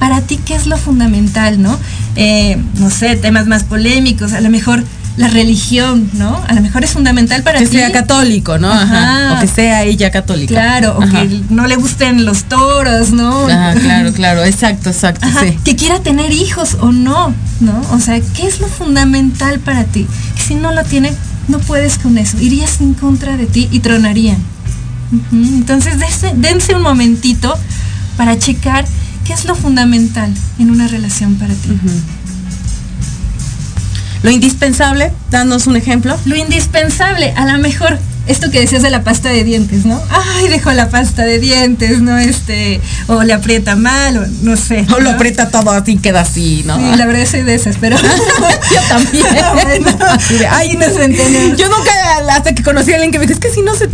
Para ti, ¿qué es lo fundamental, no? Eh, no sé, temas más polémicos, a lo mejor la religión, ¿no? A lo mejor es fundamental para que ti. Que sea católico, ¿no? Ajá. O que sea ella católica. Claro, o que no le gusten los toros, ¿no? Ah, claro, claro, exacto, exacto. Sí. Que quiera tener hijos o no, ¿no? O sea, ¿qué es lo fundamental para ti? si no lo tiene, no puedes con eso. Irías en contra de ti y tronarían. Entonces, dense, dense un momentito para checar qué es lo fundamental en una relación para ti. Lo indispensable, danos un ejemplo. Lo indispensable, a lo mejor esto que decías de la pasta de dientes, ¿no? Ay, dejó la pasta de dientes, ¿no? Este, o le aprieta mal, o no sé. O lo aprieta todo así, queda así, ¿no? Sí, la verdad soy de esas, pero. yo también. Ay, no se Yo nunca, hasta que conocí a alguien que me dijo, es que si no se.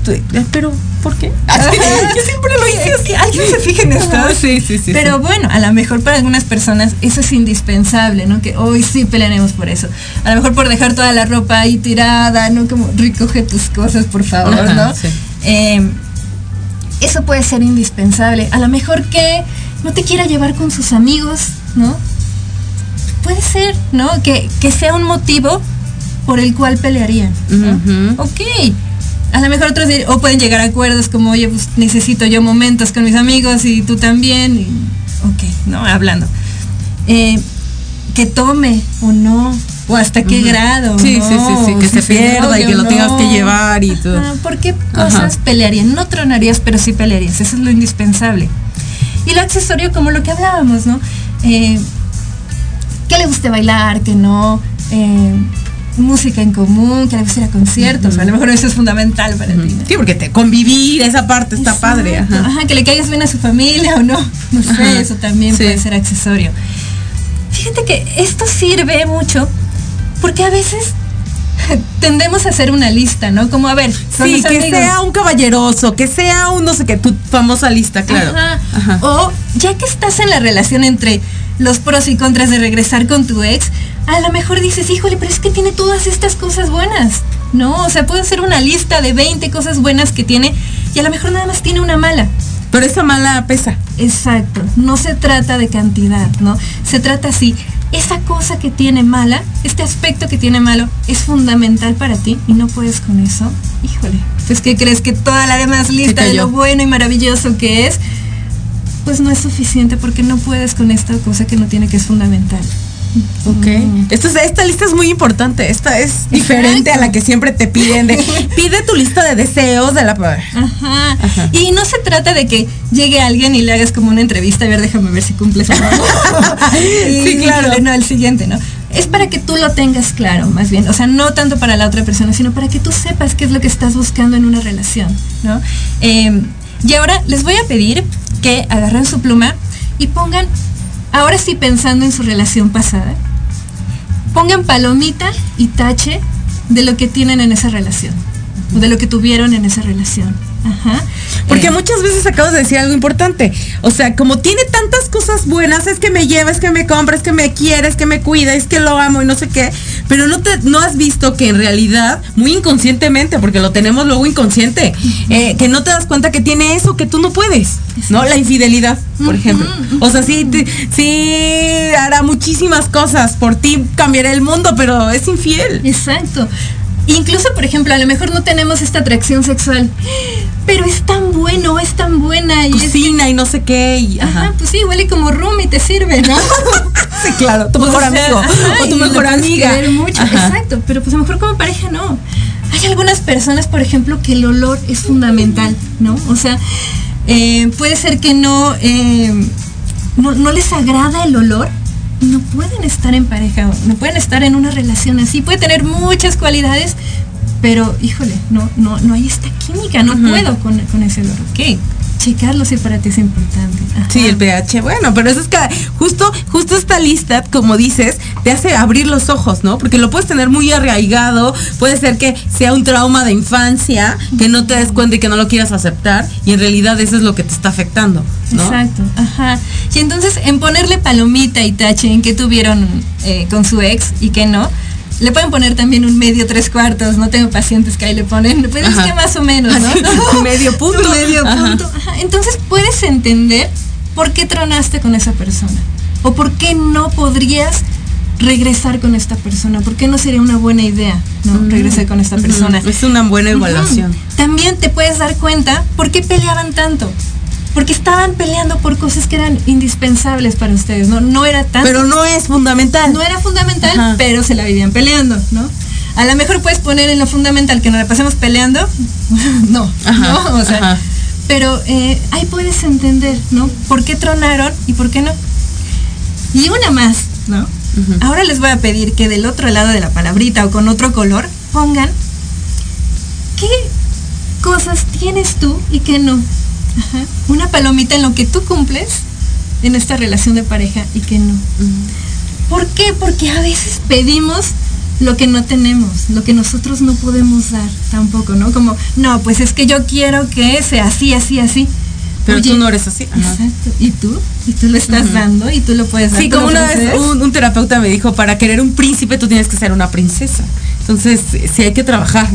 Pero, ¿por qué? yo siempre lo dije, es que alguien se fija en esto. sí, sí, sí. Pero bueno, a lo mejor para algunas personas eso es indispensable, ¿no? Que hoy sí pelearemos por eso. A lo mejor por dejar toda la ropa ahí tirada, ¿no? Como recoge tus cosas, por favor, ¿no? Eh, eso puede ser indispensable. A lo mejor que no te quiera llevar con sus amigos, ¿no? Puede ser, ¿no? Que, que sea un motivo por el cual pelearían. ¿no? Ok. A lo mejor otros o pueden llegar a acuerdos como, oye, pues necesito yo momentos con mis amigos y tú también. Y, ok, ¿no? Hablando. Eh, que tome o no, o hasta qué grado. Sí, ¿no? sí, sí, sí, que se, pierda y que lo tengas que llevar y todo. ¿Por qué cosas pelearían? No tronarías, pero sí pelearías. Eso es lo indispensable. Y lo accesorio, como lo que hablábamos, ¿no? Eh, que le guste bailar, que no. Eh, música en común, que le guste ir a conciertos, a lo mejor eso es fundamental para ti. Sí, porque te convivir, esa parte está padre. Ajá. Ajá. que le caigas bien a su familia o no, no sé, eso también sí. puede ser accesorio. Fíjate que esto sirve mucho porque a veces tendemos a hacer una lista, ¿no? Como a ver, sí, que sea un caballeroso, que sea un no sé qué, tu famosa lista, claro. Ajá. Ajá. O ya que estás en la relación entre los pros y contras de regresar con tu ex, a lo mejor dices, híjole, pero es que tiene todas estas cosas buenas, ¿no? O sea, puede ser una lista de 20 cosas buenas que tiene y a lo mejor nada más tiene una mala. Pero esa mala pesa. Exacto, no se trata de cantidad, ¿no? Se trata así, esa cosa que tiene mala, este aspecto que tiene malo, es fundamental para ti y no puedes con eso. Híjole, pues ¿qué crees que toda la demás lista de lo bueno y maravilloso que es, pues no es suficiente porque no puedes con esta cosa que no tiene que es fundamental. Ok. Esto es, esta lista es muy importante. Esta es diferente Exacto. a la que siempre te piden. De, pide tu lista de deseos de la. Ajá. Ajá. Y no se trata de que llegue alguien y le hagas como una entrevista. A ver, déjame ver si cumples sí, claro. No, el siguiente, ¿no? Es para que tú lo tengas claro, más bien. O sea, no tanto para la otra persona, sino para que tú sepas qué es lo que estás buscando en una relación, ¿no? Eh, y ahora les voy a pedir que agarren su pluma y pongan ahora sí pensando en su relación pasada, pongan palomita y tache de lo que tienen en esa relación, o de lo que tuvieron en esa relación. Ajá. Porque eh. muchas veces acabas de decir algo importante. O sea, como tiene tantas cosas buenas, es que me lleva, es que me compra, es que me quiere, es que me cuida, es que lo amo y no sé qué. Pero no te, no has visto que en realidad, muy inconscientemente, porque lo tenemos luego inconsciente, eh, que no te das cuenta que tiene eso que tú no puedes. ¿No? La infidelidad, por ejemplo. O sea, sí, te, sí hará muchísimas cosas por ti, cambiará el mundo, pero es infiel. Exacto. Incluso, por ejemplo, a lo mejor no tenemos esta atracción sexual, pero es tan bueno, es tan buena. Y Cocina es que... y no sé qué. Y, ajá. ajá. pues sí, huele como rum y te sirve, ¿no? sí, claro, tu mejor o sea, amigo ajá, o tu mejor amiga. Mucho. Exacto, pero pues a lo mejor como pareja no. Hay algunas personas, por ejemplo, que el olor es fundamental, ¿no? O sea, eh, puede ser que no, eh, no, no les agrada el olor, no pueden estar en pareja, no pueden estar en una relación así. Puede tener muchas cualidades, pero híjole, no, no, no hay esta química, no uh -huh. puedo con, con, ese olor. Ok, checarlo si para ti es importante. Ajá. Sí, el pH, bueno, pero eso es que justo, justo esta lista, como dices, te hace abrir los ojos, ¿no? Porque lo puedes tener muy arraigado, puede ser que sea un trauma de infancia, que no te des cuenta y que no lo quieras aceptar, y en realidad eso es lo que te está afectando, ¿no? Exacto, ajá. Y entonces en ponerle palomita y tache en que tuvieron eh, con su ex y que no, le pueden poner también un medio tres cuartos, no tengo pacientes que ahí le ponen, pues es que más o menos, ¿no? medio punto. medio punto. Ajá. Entonces puedes entender por qué tronaste con esa persona o por qué no podrías regresar con esta persona, por qué no sería una buena idea, ¿no? Mm. Regresar con esta persona. Es una buena evaluación. También te puedes dar cuenta por qué peleaban tanto. Porque estaban peleando por cosas que eran indispensables para ustedes, ¿no? No era tan Pero no es fundamental. no era fundamental, Ajá. pero se la vivían peleando, ¿no? A lo mejor puedes poner en lo fundamental que nos la pasemos peleando, no, Ajá, ¿no? O sea, ajá. pero eh, ahí puedes entender, ¿no? ¿Por qué tronaron y por qué no? Y una más, ¿no? Ahora les voy a pedir que del otro lado de la palabrita o con otro color pongan qué cosas tienes tú y qué no. Ajá. Una palomita en lo que tú cumples en esta relación de pareja y que no. ¿Por qué? Porque a veces pedimos lo que no tenemos, lo que nosotros no podemos dar tampoco, ¿no? Como, no, pues es que yo quiero que sea así, así, así. Pero Oye, tú no eres así. Ajá. Exacto. ¿Y tú? ¿Y tú lo estás dando? ¿Y tú lo puedes dar? Sí, ¿Tú como una vez un, un terapeuta me dijo, para querer un príncipe tú tienes que ser una princesa. Entonces, sí hay que trabajar.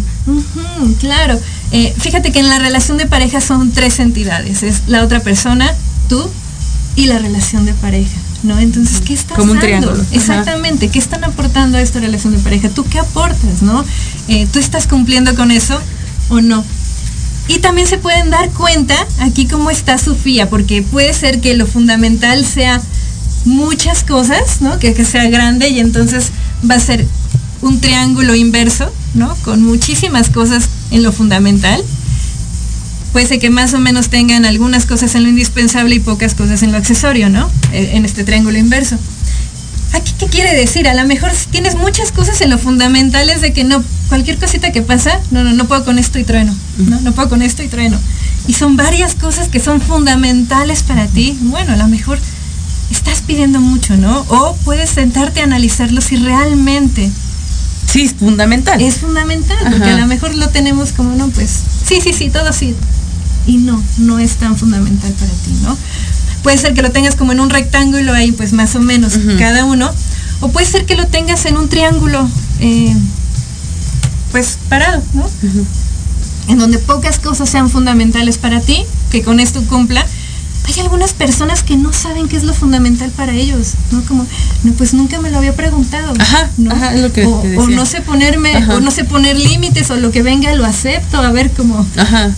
Claro. Eh, fíjate que en la relación de pareja son tres entidades. Es la otra persona, tú y la relación de pareja. ¿No? Entonces, ¿qué estás Como un dando? triángulo. Ajá. Exactamente. ¿Qué están aportando a esta relación de pareja? ¿Tú qué aportas? ¿No? Eh, ¿Tú estás cumpliendo con eso o no? Y también se pueden dar cuenta aquí cómo está Sofía, porque puede ser que lo fundamental sea muchas cosas, ¿no? Que, que sea grande y entonces va a ser un triángulo inverso, ¿no? Con muchísimas cosas en lo fundamental. Puede ser que más o menos tengan algunas cosas en lo indispensable y pocas cosas en lo accesorio, ¿no? Eh, En este triángulo inverso. ¿Aquí qué quiere decir? A lo mejor tienes muchas cosas en lo fundamental es de que no, cualquier cosita que pasa, no, no, no puedo con esto y trueno, ¿no? No puedo con esto y trueno. Y son varias cosas que son fundamentales para ti. Bueno, a lo mejor estás pidiendo mucho, ¿no? O puedes sentarte a analizarlo si realmente Sí, es fundamental. es fundamental, porque a lo mejor lo tenemos como, no, pues, sí, sí, sí, todo sí. Y no, no es tan fundamental para ti, ¿no? Puede ser que lo tengas como en un rectángulo ahí, pues más o menos cada uno. O puede ser que lo tengas en un triángulo, eh, pues parado, ¿no? En donde pocas cosas sean fundamentales para ti, que con esto cumpla. Hay algunas personas que no saben qué es lo fundamental para ellos, ¿no? Como, no, pues nunca me lo había preguntado. Ajá, ¿no? ajá, lo que o, no sé ponerme, Ajá. o no sé poner límites, o lo que venga lo acepto, a ver cómo, Ajá.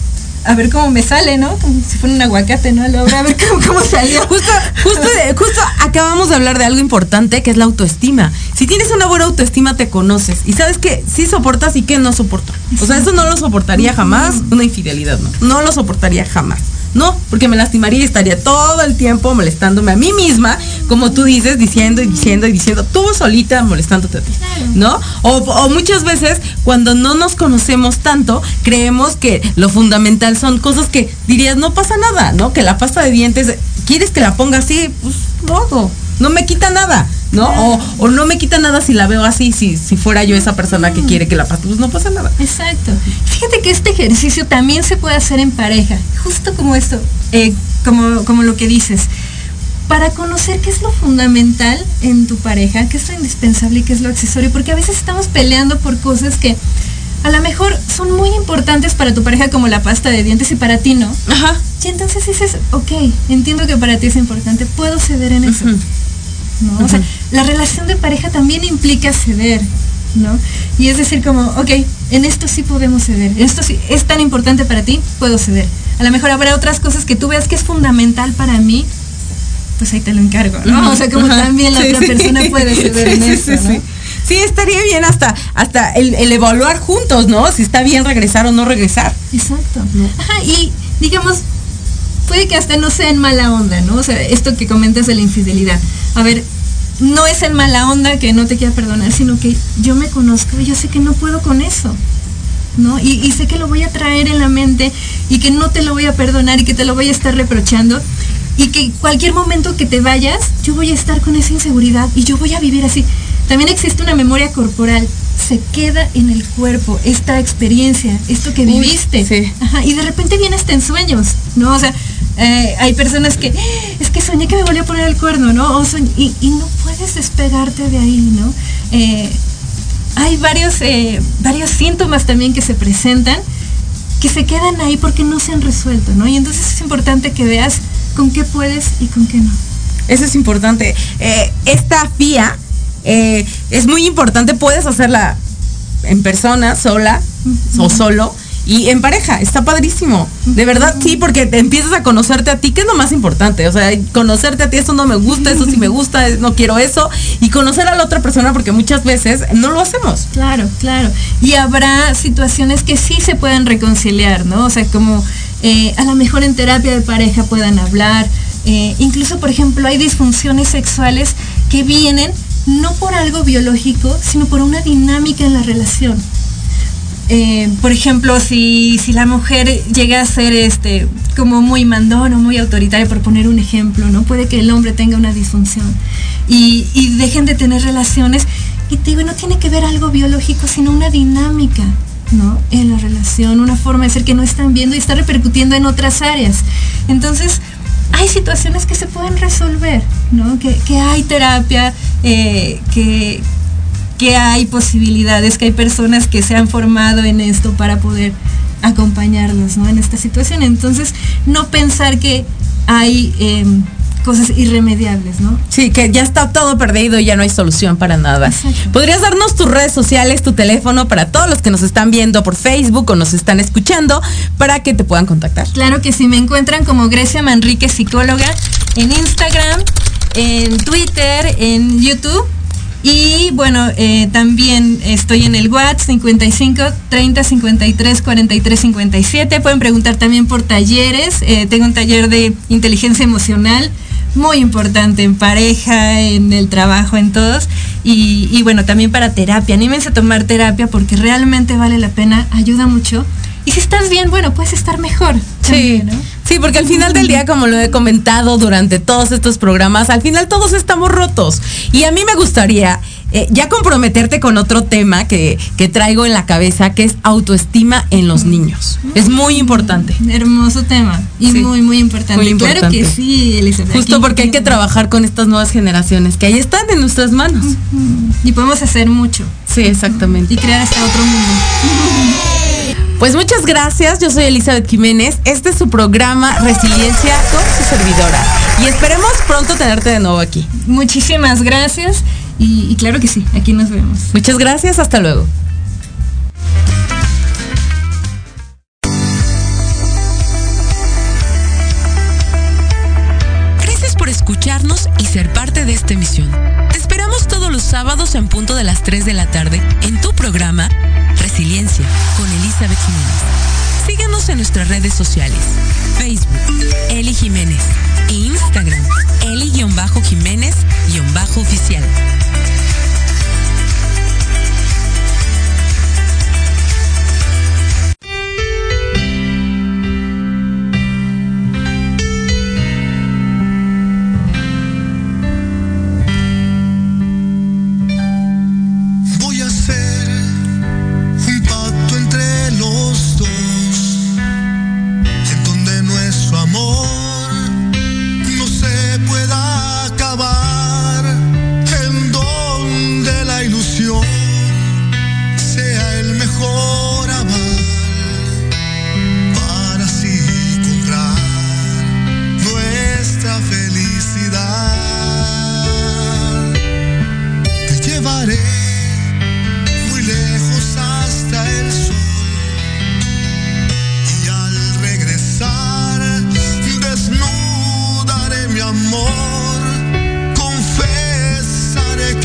a ver cómo me sale, ¿no? Como si fuera un aguacate, ¿no? Luego, a ver cómo, cómo salió. Justo, justo, acabamos de hablar de algo importante que es la autoestima. Si tienes una buena autoestima te conoces y sabes que sí soportas y que no soporto. O sea, eso no lo soportaría jamás, una infidelidad, no. No lo soportaría jamás. No, porque me lastimaría y estaría todo el tiempo molestándome a mí misma, como tú dices, diciendo y diciendo y diciendo, tú solita molestándote a ti, ¿no? O, o muchas veces cuando no nos conocemos tanto, creemos que lo fundamental son cosas que dirías, no pasa nada, ¿no? Que la pasta de dientes, ¿quieres que la ponga así? Pues hago. No me quita nada, ¿no? O, o no me quita nada si la veo así, si, si fuera yo esa persona que quiere que la pasta, pues no pasa nada. Exacto. Fíjate que este ejercicio también se puede hacer en pareja, justo como esto, eh, como, como lo que dices. Para conocer qué es lo fundamental en tu pareja, qué es lo indispensable y qué es lo accesorio, porque a veces estamos peleando por cosas que a lo mejor son muy importantes para tu pareja como la pasta de dientes y para ti no. Ajá. Y entonces dices, ok, entiendo que para ti es importante, puedo ceder en eso. ¿No? O sea, la relación de pareja también implica ceder, ¿no? Y es decir, como, ok, en esto sí podemos ceder, esto sí es tan importante para ti, puedo ceder. A lo mejor habrá otras cosas que tú veas que es fundamental para mí, pues ahí te lo encargo, ¿no? O sea, como también la Sí, otra sí. persona puede ceder en Sí, eso, sí, ¿no? sí. Sí, estaría bien hasta, hasta el, el evaluar juntos, ¿no? Si está bien regresar o no regresar. Exacto. Ajá, y digamos, puede que hasta no sea en mala onda, ¿no? O sea, esto que comentas de la infidelidad. A ver, no es en mala onda que no te quiera perdonar, sino que yo me conozco y yo sé que no puedo con eso. ¿No? Y, sé que lo voy a traer en la mente y que no te lo voy a perdonar y que te lo voy a estar reprochando y que cualquier momento que te vayas, yo voy a estar con esa inseguridad y yo voy a vivir así. También existe una memoria corporal. Se queda en el cuerpo esta experiencia, esto que viviste. sí. Ajá, y de repente vienes en sueños, ¿no? O sea, eh, hay personas que, es que soñé que me volvió a poner el cuerno, ¿no? O y, y no puedes despegarte de ahí, ¿no? Eh, hay varios, eh, varios síntomas también que se presentan que se quedan ahí porque no se han resuelto, ¿no? Y entonces es importante que veas con qué puedes y con qué no. Eso es importante. Esta FIA eh, es muy importante. Puedes hacerla en persona, sola o solo. Y en pareja, está padrísimo. De verdad, sí, porque te empiezas a conocerte a ti, que es lo más importante. O sea, conocerte a ti, eso no me gusta, eso sí me gusta, no quiero eso. Y conocer a la otra persona, porque muchas veces no lo hacemos. Claro, claro. Y habrá situaciones que sí se pueden reconciliar, ¿no? O sea, como eh, a lo mejor en terapia de pareja puedan hablar. eh, incluso, por ejemplo, hay disfunciones sexuales que vienen no por algo biológico, sino por una dinámica en la relación. Eh, por ejemplo, si, si la mujer llega a ser este como muy mandón o muy autoritaria, por poner un ejemplo, ¿no? Puede que el hombre tenga una disfunción y, y dejen de tener relaciones. Y te digo, no tiene que ver algo biológico, sino una dinámica, ¿no? En la relación, una forma de ser que no están viendo y está repercutiendo en otras áreas. Entonces, hay situaciones que se pueden resolver, ¿no? Que, que hay terapia, eh, que, que hay posibilidades, que hay personas que se han formado en esto para poder acompañarnos ¿no? en esta situación. Entonces, no pensar que hay eh, cosas irremediables, ¿no? Sí, que ya está todo perdido y ya no hay solución para nada. Exacto. ¿Podrías darnos tus redes sociales, tu teléfono para todos los que nos están viendo por Facebook o nos están escuchando para que te puedan contactar? Claro que sí, me encuentran como Grecia Manrique Psicóloga en Instagram, en Twitter, en YouTube. Y bueno, eh, también estoy en el WhatsApp 55 30 53 43 57. Pueden preguntar también por talleres. Eh, tengo un taller de inteligencia emocional muy importante en pareja, en el trabajo, en todos. Y, y bueno, también para terapia. Anímense a tomar terapia porque realmente vale la pena, ayuda mucho. Y si estás bien, bueno, puedes estar mejor. Sí, ¿no? sí, porque al final del día, como lo he comentado durante todos estos programas, al final todos estamos rotos. Y a mí me gustaría eh, ya comprometerte con otro tema que, que traigo en la cabeza, que es autoestima en los niños. Es muy importante. Hermoso tema y Sí. muy, muy importante. Muy Claro que sí, Elizabeth. Justo Aquí- porque hay que trabajar con estas nuevas generaciones que ahí están en nuestras manos. Y podemos hacer mucho Sí, exactamente. y crear hasta otro mundo. Pues muchas gracias, yo soy Elizabeth Jiménez. Este es su programa Resiliencia con su servidora. Y esperemos pronto tenerte de nuevo aquí. Muchísimas gracias y, y claro que sí, aquí nos vemos. Muchas gracias, hasta luego. Gracias por escucharnos y ser parte de esta emisión. Te esperamos todos los sábados en punto de las 3 de la tarde en tu programa Resiliencia con Elizabeth Jiménez. Síguenos en nuestras redes sociales. Facebook, Eli Jiménez. E Instagram, Eli-Jiménez-oficial.